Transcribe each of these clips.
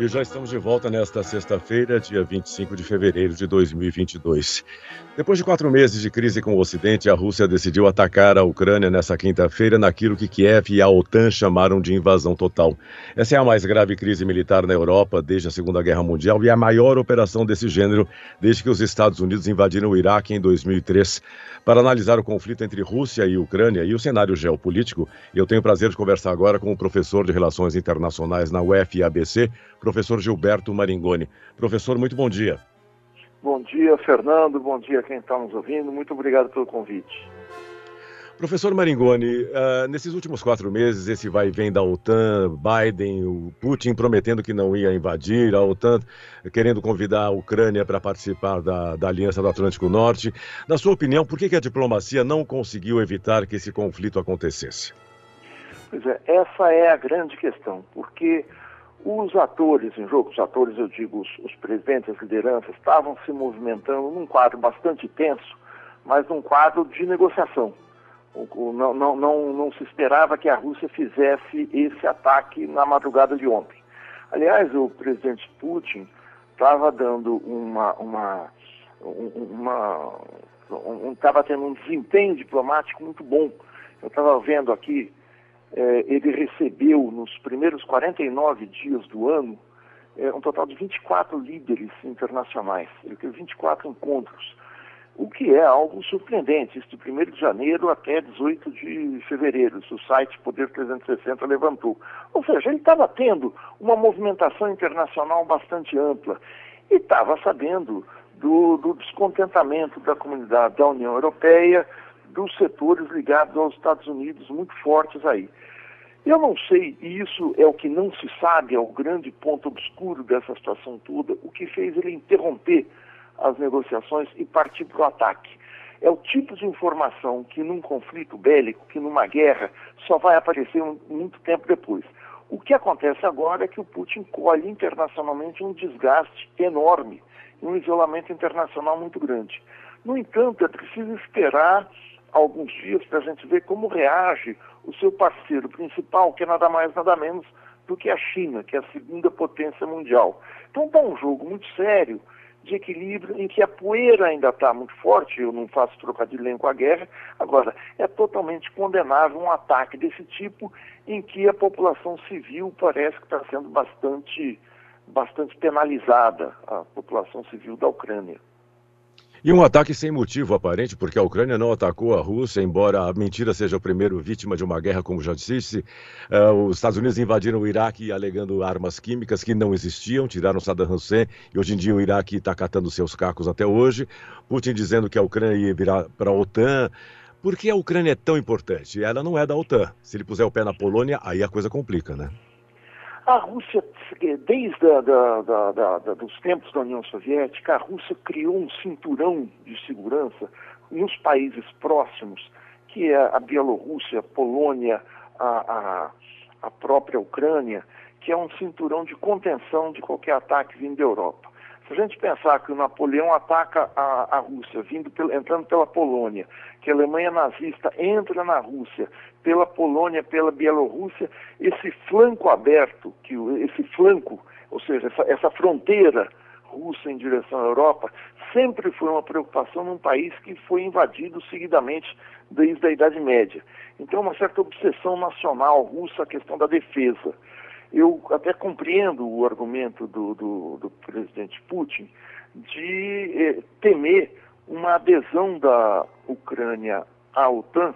E já estamos de volta nesta sexta-feira, dia 25 de fevereiro de 2022. Depois de quatro meses de crise com o Ocidente, a Rússia decidiu atacar a Ucrânia nessa quinta-feira naquilo que Kiev e a OTAN chamaram de invasão total. Essa é a mais grave crise militar na Europa desde a Segunda Guerra Mundial e a maior operação desse gênero desde que os Estados Unidos invadiram o Iraque em 2003. Para analisar o conflito entre Rússia e Ucrânia e o cenário geopolítico, eu tenho o prazer de conversar agora com o professor de Relações Internacionais na UFABC, professor Gilberto Maringoni. Professor, muito bom dia. Bom dia, Fernando. Bom dia quem está nos ouvindo. Muito obrigado pelo convite. Professor Maringoni, uh, nesses últimos quatro meses, esse vai e vem da OTAN, Biden, o Putin prometendo que não ia invadir, a OTAN querendo convidar a Ucrânia para participar da, da, Aliança do Atlântico Norte. Na sua opinião, por que, que a diplomacia não conseguiu evitar que esse conflito acontecesse? Pois é, essa é a grande questão, porque os atores em jogo, os atores, eu digo, os, os presidentes, as lideranças, estavam se movimentando num quadro bastante tenso, mas num quadro de negociação. Não, não, não, não se esperava que a Rússia fizesse esse ataque na madrugada de ontem. Aliás, o presidente Putin estava dando uma. uma, uma estava um, tendo um desempenho diplomático muito bom. Eu estava vendo aqui é, ele recebeu nos primeiros 49 dias do ano é, um total de 24 líderes internacionais. Ele teve 24 encontros, o que é algo surpreendente. Isso de 1 de janeiro até 18 de fevereiro. Isso o site Poder 360 levantou. Ou seja, ele estava tendo uma movimentação internacional bastante ampla e estava sabendo do, do descontentamento da comunidade da União Europeia dos setores ligados aos Estados Unidos muito fortes aí. Eu não sei, e isso é o que não se sabe, é o grande ponto obscuro dessa situação toda, o que fez ele interromper as negociações e partir para o ataque. É o tipo de informação que num conflito bélico, que numa guerra, só vai aparecer muito tempo depois. O que acontece agora é que o Putin colhe internacionalmente um desgaste enorme, um isolamento internacional muito grande. No entanto, é preciso esperar alguns dias para a gente ver como reage o seu parceiro principal, que é nada mais, nada menos do que a China, que é a segunda potência mundial. Então está um jogo muito sério de equilíbrio em que a poeira ainda está muito forte, eu não faço trocadilho com a guerra, agora é totalmente condenável um ataque desse tipo em que a população civil parece que está sendo bastante, bastante penalizada, a população civil da Ucrânia. E um ataque sem motivo aparente, porque a Ucrânia não atacou a Rússia, embora a mentira seja o primeiro vítima de uma guerra, como já disse. Uh, os Estados Unidos invadiram o Iraque alegando armas químicas que não existiam, tiraram Saddam Hussein e hoje em dia o Iraque está catando seus cacos até hoje. Putin dizendo que a Ucrânia ia virar para a OTAN. Por que a Ucrânia é tão importante? Ela não é da OTAN. Se ele puser o pé na Polônia, aí a coisa complica, né? A Rússia, desde a, da, da, da, dos tempos da União Soviética, a Rússia criou um cinturão de segurança nos países próximos, que é a Bielorrússia, Polônia, a, a, a própria Ucrânia, que é um cinturão de contenção de qualquer ataque vindo da Europa. Se a gente pensar que o Napoleão ataca a, a Rússia, vindo entrando pela Polônia, que a Alemanha nazista entra na Rússia, pela Polônia, pela Bielorrússia, esse flanco aberto, que esse flanco, ou seja, essa, essa fronteira russa em direção à Europa, sempre foi uma preocupação num país que foi invadido seguidamente desde a Idade Média. Então, uma certa obsessão nacional russa a questão da defesa. Eu até compreendo o argumento do, do, do presidente Putin de eh, temer uma adesão da Ucrânia à OTAN,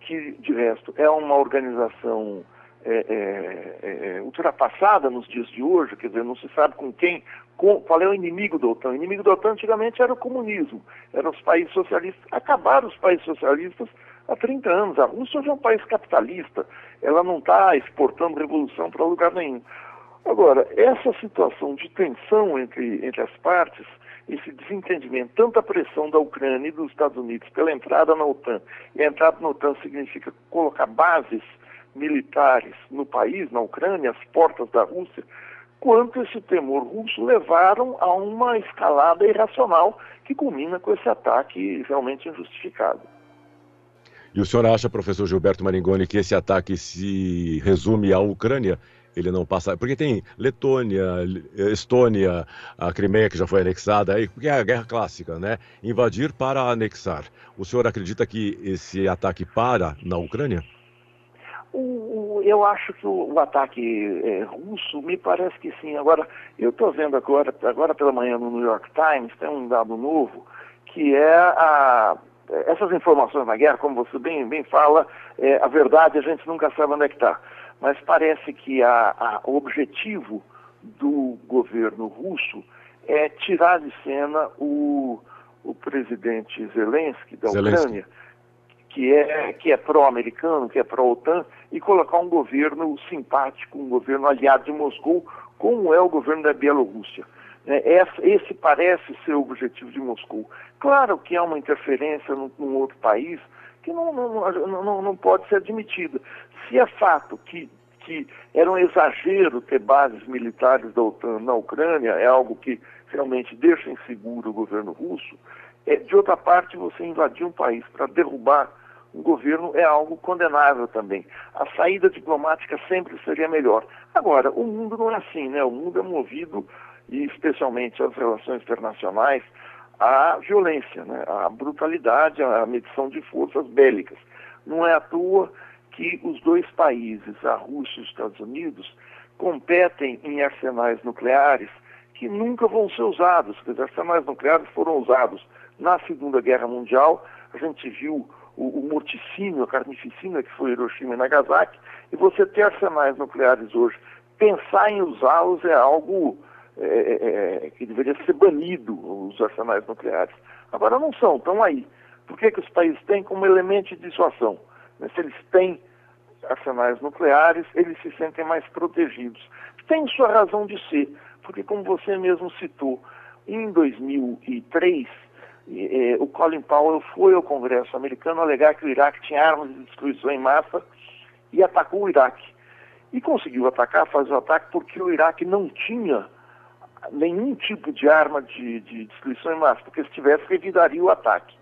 que, de resto, é uma organização é, é, é, ultrapassada nos dias de hoje, quer dizer, não se sabe com quem, com, qual é o inimigo da OTAN. O inimigo da OTAN antigamente era o comunismo, eram os países socialistas. Acabaram os países socialistas há 30 anos. A Rússia hoje é um país capitalista, ela não está exportando revolução para lugar nenhum. Agora, essa situação de tensão entre, entre as partes, esse desentendimento, tanta pressão da Ucrânia e dos Estados Unidos pela entrada na OTAN, e a entrada na OTAN significa colocar bases militares no país, na Ucrânia, às portas da Rússia, quanto esse temor russo levaram a uma escalada irracional que culmina com esse ataque realmente injustificado. E o senhor acha, professor Gilberto Maringoni, que esse ataque se resume à Ucrânia ele não passa. Porque tem Letônia, Estônia, a Crimeia que já foi anexada, aí, porque é a guerra clássica, né? Invadir para anexar. O senhor acredita que esse ataque para na Ucrânia? Eu acho que o, o ataque é, russo me parece que sim. Agora, eu estou vendo agora, agora pela manhã no New York Times, tem um dado novo, que é a, essas informações na guerra, como você bem, bem fala, é, a verdade a gente nunca sabe onde é que está. Mas parece que a, a, o objetivo do governo russo é tirar de cena o, o presidente Zelensky da Zelensky. Ucrânia que é, que é pró-americano, que é pró-OTAN, e colocar um governo simpático, um governo aliado de Moscou, como é o governo da Bielorrússia. É, esse parece ser o objetivo de Moscou. Claro que há uma interferência num outro país que não, não, não, não, pode ser admitida. Se é fato que, que era um exagero ter bases militares da OTAN na Ucrânia, é algo que realmente deixa inseguro o governo russo, é, de outra parte, você invadir um país para derrubar um governo é algo condenável também. A saída diplomática sempre seria melhor. Agora, o mundo não é assim, né? O mundo é movido, e especialmente as relações internacionais, à violência, né? à brutalidade, à medição de forças bélicas. Não é à toa que os dois países, a Rússia e os Estados Unidos, competem em arsenais nucleares que nunca vão ser usados. Dizer, arsenais nucleares foram usados na Segunda Guerra Mundial. A gente viu o, o morticínio, a carnificina que foi Hiroshima e Nagasaki, e você ter arsenais nucleares hoje, pensar em usá-los é algo é, é, é, que deveria ser banido, os arsenais nucleares. Agora não são, estão aí. Por que, que os países têm como elemento de dissuasão? Né? Se eles têm arsenais nucleares, eles se sentem mais protegidos. Tem sua razão de ser, porque como você mesmo citou, em 2003 eh, o Colin Powell foi ao Congresso americano alegar que o Iraque tinha armas de destruição em massa e atacou o Iraque. E conseguiu atacar, fazer o ataque, porque o Iraque não tinha nenhum tipo de arma de, de destruição em massa, porque se tivesse, evitaria o ataque.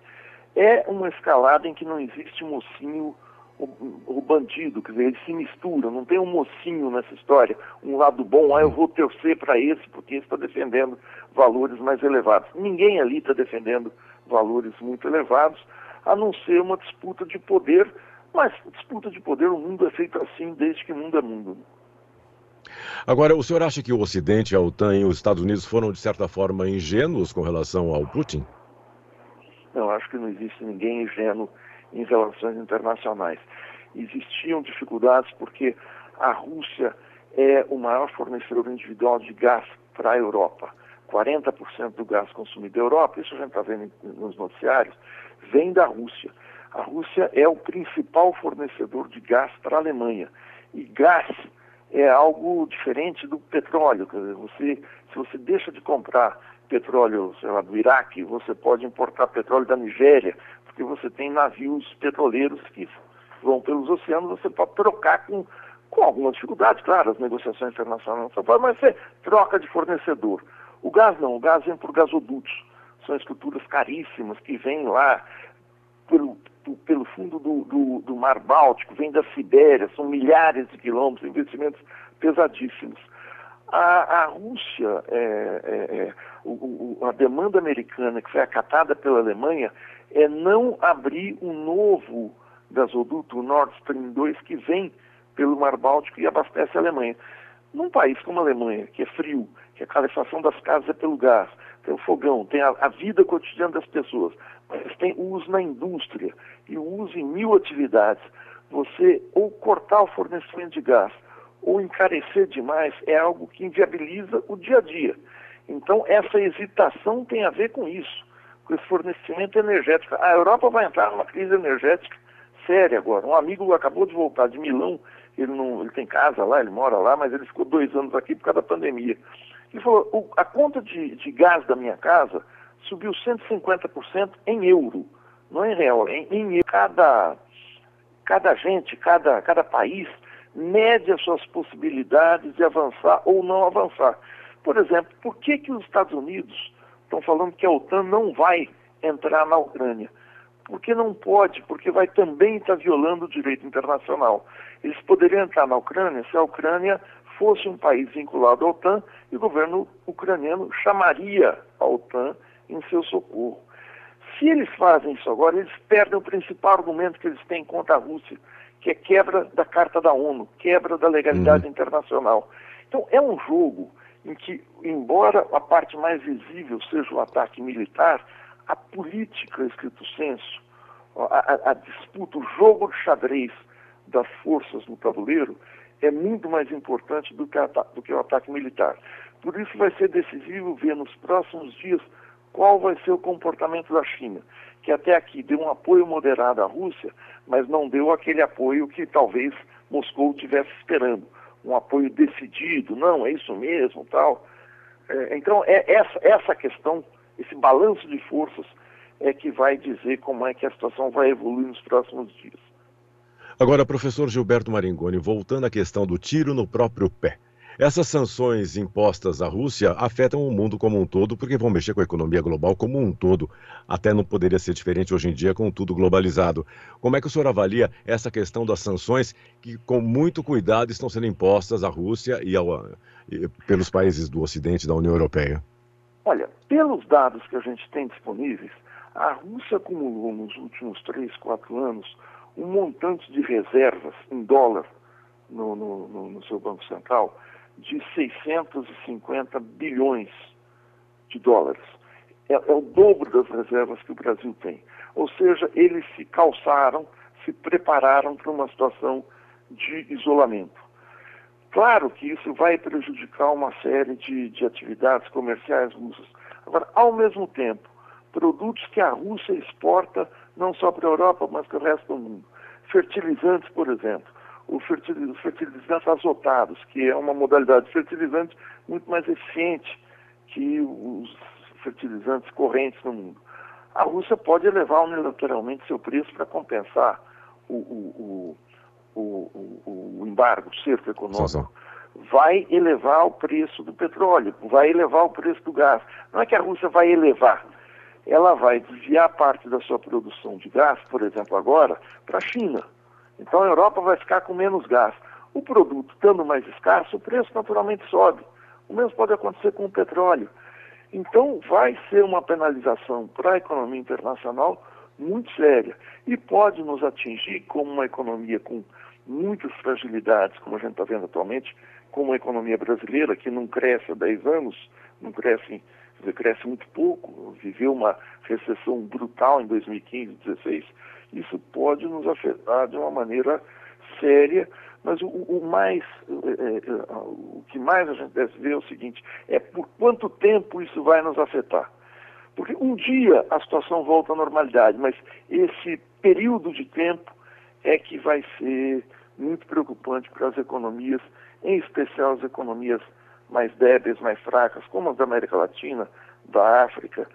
É uma escalada em que não existe mocinho o, bandido, quer dizer, eles se misturam, não tem um mocinho nessa história, um lado bom, ah, eu vou torcer para esse porque esse está defendendo valores mais elevados. Ninguém ali está defendendo valores muito elevados, a não ser uma disputa de poder, mas disputa de poder, o mundo é feito assim desde que o mundo é mundo. Agora, o senhor acha que o Ocidente, a OTAN e os Estados Unidos foram, de certa forma, ingênuos com relação ao Putin? Não, acho que não existe ninguém ingênuo em relações internacionais. Existiam dificuldades porque a Rússia é o maior fornecedor individual de gás para a Europa. 40% do gás consumido da Europa, isso a gente está vendo nos noticiários, vem da Rússia. A Rússia é o principal fornecedor de gás para a Alemanha. E gás é algo diferente do petróleo. Quer dizer, você, se você deixa de comprar petróleo lá, do Iraque, você pode importar petróleo da Nigéria, porque você tem navios petroleiros que vão pelos oceanos, você pode trocar com, com alguma dificuldade, claro, as negociações internacionais não são mas você troca de fornecedor. O gás não, o gás vem por gasodutos. São estruturas caríssimas que vêm lá pelo, pelo fundo do, do, do Mar Báltico, vem da Sibéria, são milhares de quilômetros, investimentos pesadíssimos. A, a Rússia, é, é, é, o, o, a demanda americana que foi acatada pela Alemanha é não abrir um novo gasoduto, o Nord Stream 2, que vem pelo Mar Báltico e abastece a Alemanha. Num país como a Alemanha, que é frio, que a calefação das casas é pelo gás, tem o fogão, tem a, a vida cotidiana das pessoas, tem o uso na indústria e uso em mil atividades. Você ou cortar o fornecimento de gás ou encarecer demais é algo que inviabiliza o dia a dia. Então, essa hesitação tem a ver com isso, com esse fornecimento energético. A Europa vai entrar numa crise energética séria agora. Um amigo acabou de voltar de Milão, ele, não, ele tem casa lá, ele mora lá, mas ele ficou dois anos aqui por causa da pandemia. Ele falou, a conta de, de gás da minha casa subiu 150% em euro, não em real, em, em cada, cada gente, cada, cada país mede as suas possibilidades de avançar ou não avançar. Por exemplo, por que, que os Estados Unidos estão falando que a OTAN não vai entrar na Ucrânia? Porque não pode, porque vai também estar violando o direito internacional. Eles poderiam entrar na Ucrânia se a Ucrânia fosse um país vinculado à OTAN e o governo ucraniano chamaria a OTAN em seu socorro. Se eles fazem isso agora, eles perdem o principal argumento que eles têm contra a Rússia, que é quebra da Carta da ONU, quebra da legalidade uhum. internacional. Então, é um jogo em que, embora a parte mais visível seja o ataque militar, a política, escrito senso, a, a, a disputa, o jogo de xadrez das forças no tabuleiro é muito mais importante do que, do que o ataque militar. Por isso vai ser decisivo ver nos próximos dias qual vai ser o comportamento da China, que até aqui deu um apoio moderado à Rússia, mas não deu aquele apoio que talvez Moscou estivesse esperando, um apoio decidido, não, é isso mesmo, tal. É, então, é essa, essa questão, esse balanço de forças, é que vai dizer como é que a situação vai evoluir nos próximos dias. Agora, professor Gilberto Maringoni, voltando à questão do tiro no próprio pé. Essas sanções impostas à Rússia afetam o mundo como um todo, porque vão mexer com a economia global como um todo. Até não poderia ser diferente hoje em dia com tudo globalizado. Como é que o senhor avalia essa questão das sanções que, com muito cuidado, estão sendo impostas à Rússia e, ao, e pelos países do Ocidente da União Europeia? Olha, pelos dados que a gente tem disponíveis, a Rússia acumulou nos últimos três, quatro anos um montante de reservas em dólar no, no, no, no seu Banco Central de 650 bilhões de dólares. É, é, o dobro das reservas que o Brasil tem. Ou seja, eles se calçaram, se prepararam para uma situação de isolamento. Claro que isso vai prejudicar uma série de, de atividades comerciais russas. Agora, ao mesmo tempo, produtos que a Rússia exporta não só para a Europa, mas para o resto do mundo. Fertilizantes, por exemplo os fertilizantes azotados, que é uma modalidade de fertilizante muito mais eficiente que os fertilizantes correntes no mundo. A Rússia pode elevar unilateralmente seu preço para compensar o, o, o, o, embargo, o cerco econômico. Vai elevar o preço do petróleo, vai elevar o preço do gás. Não é que a Rússia vai elevar, ela vai desviar parte da sua produção de gás, por exemplo, agora, para a China então a Europa vai ficar com menos gás. O produto estando mais escasso, o preço naturalmente sobe. O mesmo pode acontecer com o petróleo. Então vai ser uma penalização para a economia internacional muito séria e pode nos atingir como uma economia com muitas fragilidades, como a gente está vendo atualmente, como a economia brasileira, que não cresce há 10 anos, não cresce, cresce muito pouco, viveu uma recessão brutal em 2015, 2016 isso pode nos afetar de uma maneira séria, mas o, o mais, é, é, o que mais a gente deve ver é o seguinte, é por quanto tempo isso vai nos afetar. Porque um dia a situação volta à normalidade, mas esse período de tempo é que vai ser muito preocupante para as economias, em especial as economias mais débeis, mais fracas, como as da América Latina, da África,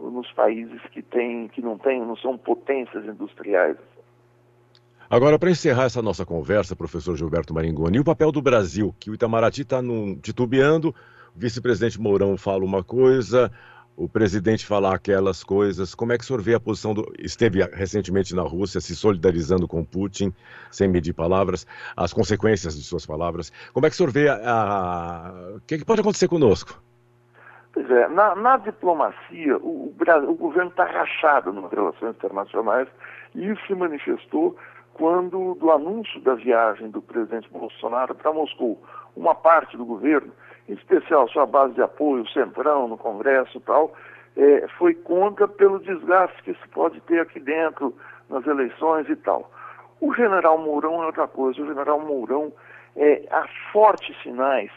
nos países que, tem, que não, tem, não são potências industriais. Agora, para encerrar essa nossa conversa, professor Gilberto Maringoni, o papel do Brasil, que o Itamaraty está titubeando, o vice-presidente Mourão fala uma coisa, o presidente fala aquelas coisas. Como é que o senhor vê a posição do. Esteve recentemente na Rússia se solidarizando com Putin, sem medir palavras, as consequências de suas palavras. Como é que o senhor vê a... O que, é que pode acontecer conosco? Pois é, na, na diplomacia, o, o, governo está rachado nas relações internacionais e isso se manifestou quando, do anúncio da viagem do presidente Bolsonaro para Moscou, uma parte do governo, em especial sua base de apoio, o Centrão, no Congresso e tal, é, foi contra pelo desgaste que isso pode ter aqui dentro, nas eleições e tal. O general Mourão é outra coisa, o general Mourão é, há fortes sinais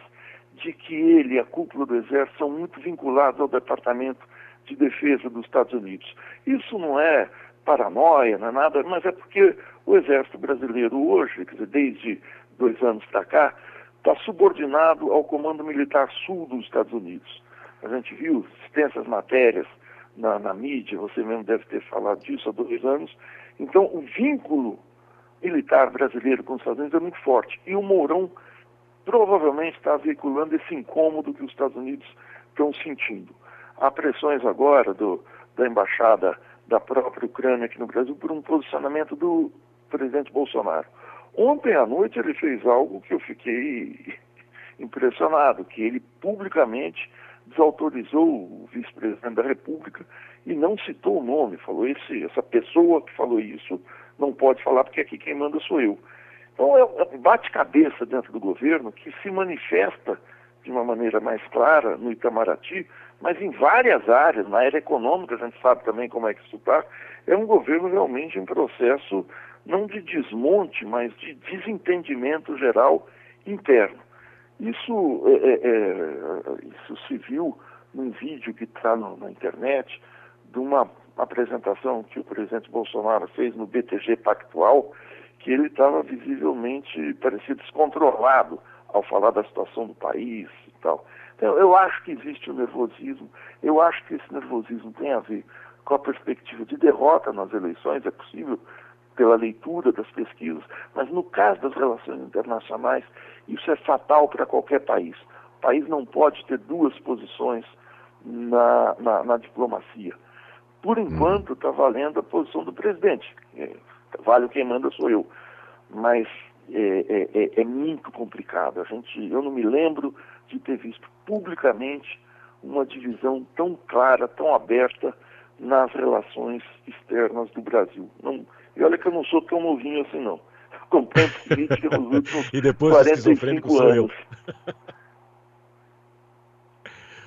de que ele e a cúpula do Exército são muito vinculados ao Departamento de Defesa dos Estados Unidos. Isso não é paranoia, não é nada, mas é porque o Exército Brasileiro hoje, quer dizer, desde dois anos para cá, está subordinado ao Comando Militar Sul dos Estados Unidos. A gente viu extensas matérias na, na mídia, você mesmo deve ter falado disso há dois anos. Então, o vínculo militar brasileiro com os Estados Unidos é muito forte. E o Mourão provavelmente está veiculando esse incômodo que os Estados Unidos estão sentindo. Há pressões agora do, da embaixada da própria Ucrânia aqui no Brasil por um posicionamento do presidente Bolsonaro. Ontem à noite ele fez algo que eu fiquei impressionado, que ele publicamente desautorizou o vice-presidente da República e não citou o nome, falou esse, essa pessoa que falou isso não pode falar porque aqui quem manda sou eu. Então é um bate-cabeça dentro do governo que se manifesta de uma maneira mais clara no Itamaraty, mas em várias áreas, na área econômica, a gente sabe também como é que isso está, é um governo realmente em processo não de desmonte, mas de desentendimento geral interno. Isso, é, é, é isso se viu num vídeo que está na internet de uma apresentação que o presidente Bolsonaro fez no BTG Pactual, que ele estava visivelmente, parecia descontrolado ao falar da situação do país e tal. Então, eu acho que existe o um nervosismo, eu acho que esse nervosismo tem a ver com a perspectiva de derrota nas eleições, é possível pela leitura das pesquisas, mas no caso das relações internacionais, isso é fatal para qualquer país. O país não pode ter duas posições na, na, na diplomacia. Por enquanto, está valendo a posição do presidente. Vale quem manda sou eu. Mas é, é, é, é muito complicado. A gente, eu não me lembro de ter visto publicamente uma divisão tão clara, tão aberta nas relações externas do Brasil. Não, e olha que eu não sou tão novinho assim, não. Acompanho política nos últimos e depois 45 anos.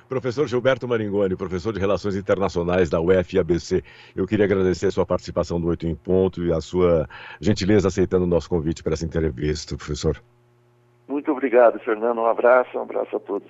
Professor Gilberto Maringoni, professor de Relações Internacionais da UFABC, eu queria agradecer a sua participação no Oito em Ponto e a sua gentileza aceitando o nosso convite para essa entrevista, professor. Muito obrigado, Fernando. Um abraço, um abraço a todos.